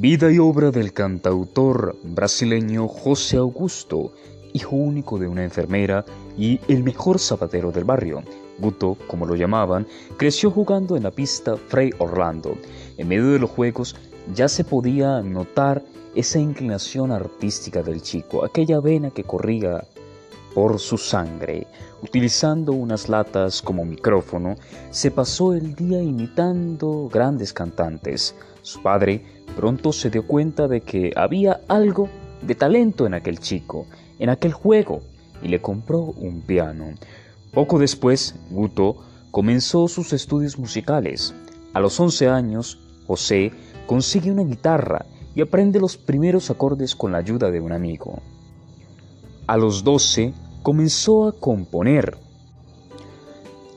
Vida y obra del cantautor brasileño José Augusto, hijo único de una enfermera y el mejor zapatero del barrio. Guto, como lo llamaban, creció jugando en la pista Frei Orlando. En medio de los juegos ya se podía notar esa inclinación artística del chico, aquella vena que corría por su sangre. Utilizando unas latas como micrófono, se pasó el día imitando grandes cantantes. Su padre pronto se dio cuenta de que había algo de talento en aquel chico, en aquel juego, y le compró un piano. Poco después, Guto comenzó sus estudios musicales. A los 11 años, José consigue una guitarra y aprende los primeros acordes con la ayuda de un amigo. A los 12 comenzó a componer.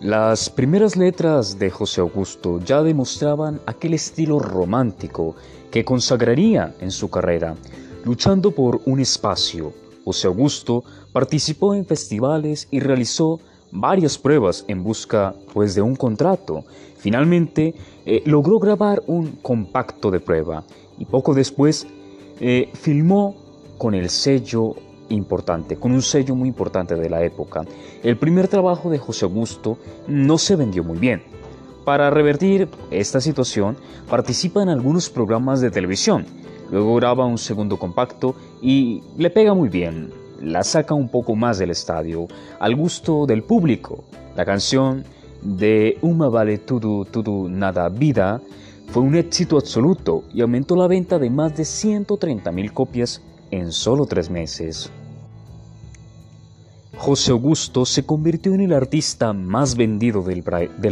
Las primeras letras de José Augusto ya demostraban aquel estilo romántico que consagraría en su carrera, luchando por un espacio. José Augusto participó en festivales y realizó varias pruebas en busca pues de un contrato. Finalmente eh, logró grabar un compacto de prueba y poco después eh, filmó con el sello importante, con un sello muy importante de la época. El primer trabajo de José Augusto no se vendió muy bien. Para revertir esta situación, participa en algunos programas de televisión. Luego graba un segundo compacto y le pega muy bien. La saca un poco más del estadio, al gusto del público. La canción de Uma Vale Tudo Tudo Nada Vida fue un éxito absoluto y aumentó la venta de más de 130 mil copias en solo tres meses. José Augusto se convirtió en el artista más vendido del,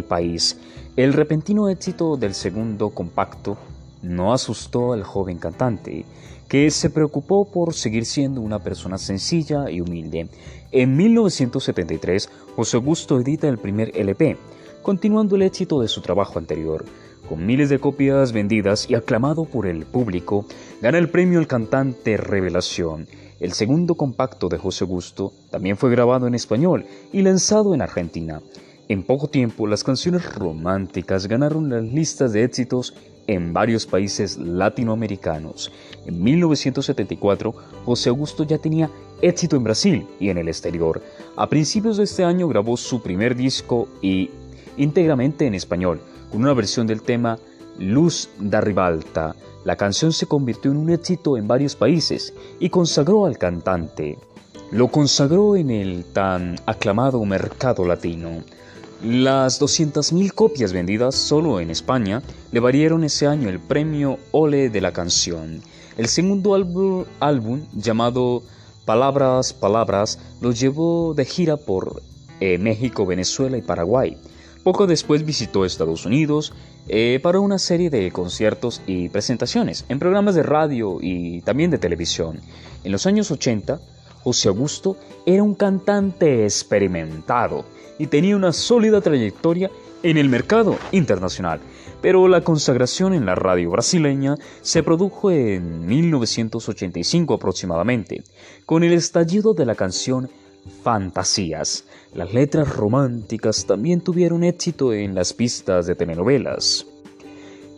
país. El repentino éxito del segundo compacto no asustó al joven cantante, que se preocupó por seguir siendo una persona sencilla y humilde. En 1973, José Augusto edita el primer LP, continuando el éxito de su trabajo anterior. Con miles de copias vendidas y aclamado por el público, gana el premio al cantante Revelación el segundo compacto de José Augusto también fue grabado en español y lanzado en Argentina. En poco tiempo, las canciones románticas ganaron las listas de éxitos en varios países latinoamericanos. En 1974, José Augusto ya tenía éxito en Brasil y en el exterior. A principios de este año grabó su primer disco y íntegramente en español, con una versión del tema Luz da Ribalta. La canción se convirtió en un éxito en varios países y consagró al cantante. Lo consagró en el tan aclamado mercado latino. Las 200.000 copias vendidas solo en España le valieron ese año el premio Ole de la canción. El segundo álbum, llamado Palabras, Palabras, lo llevó de gira por eh, México, Venezuela y Paraguay. Poco después visitó Estados Unidos eh, para una serie de conciertos y presentaciones en programas de radio y también de televisión. En los años 80, José Augusto era un cantante experimentado y tenía una sólida trayectoria en el mercado internacional, pero la consagración en la radio brasileña se produjo en 1985 aproximadamente, con el estallido de la canción fantasías. Las letras románticas también tuvieron éxito en las pistas de telenovelas.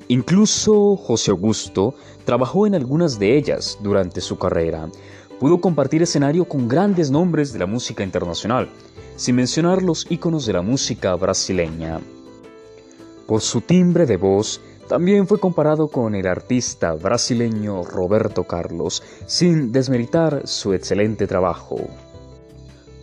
Incluso José Augusto trabajó en algunas de ellas durante su carrera. Pudo compartir escenario con grandes nombres de la música internacional, sin mencionar los íconos de la música brasileña. Por su timbre de voz, también fue comparado con el artista brasileño Roberto Carlos, sin desmeritar su excelente trabajo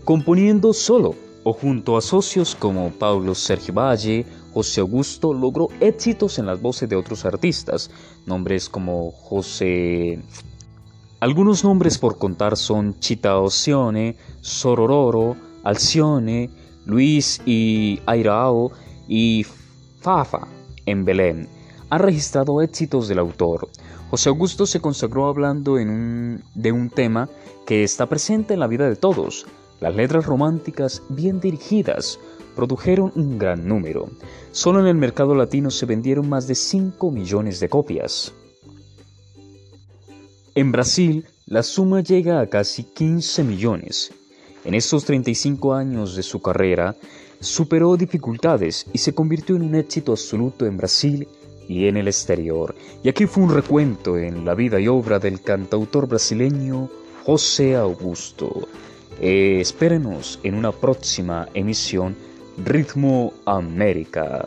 componiendo solo o junto a socios como Paulo Sergio Valle, José Augusto logró éxitos en las voces de otros artistas, nombres como José... Algunos nombres por contar son Chita Oceone, Sorororo, Alcione, Luis y Airao y Fafa en Belén. Han registrado éxitos del autor. José Augusto se consagró hablando de un tema que está presente en la vida de todos, las letras románticas bien dirigidas produjeron un gran número. Solo en el mercado latino se vendieron más de 5 millones de copias. En Brasil, la suma llega a casi 15 millones. En estos 35 años de su carrera, superó dificultades y se convirtió en un éxito absoluto en Brasil y en el exterior. Y aquí fue un recuento en la vida y obra del cantautor brasileño José Augusto. Eh, espérenos en una próxima emisión Ritmo América.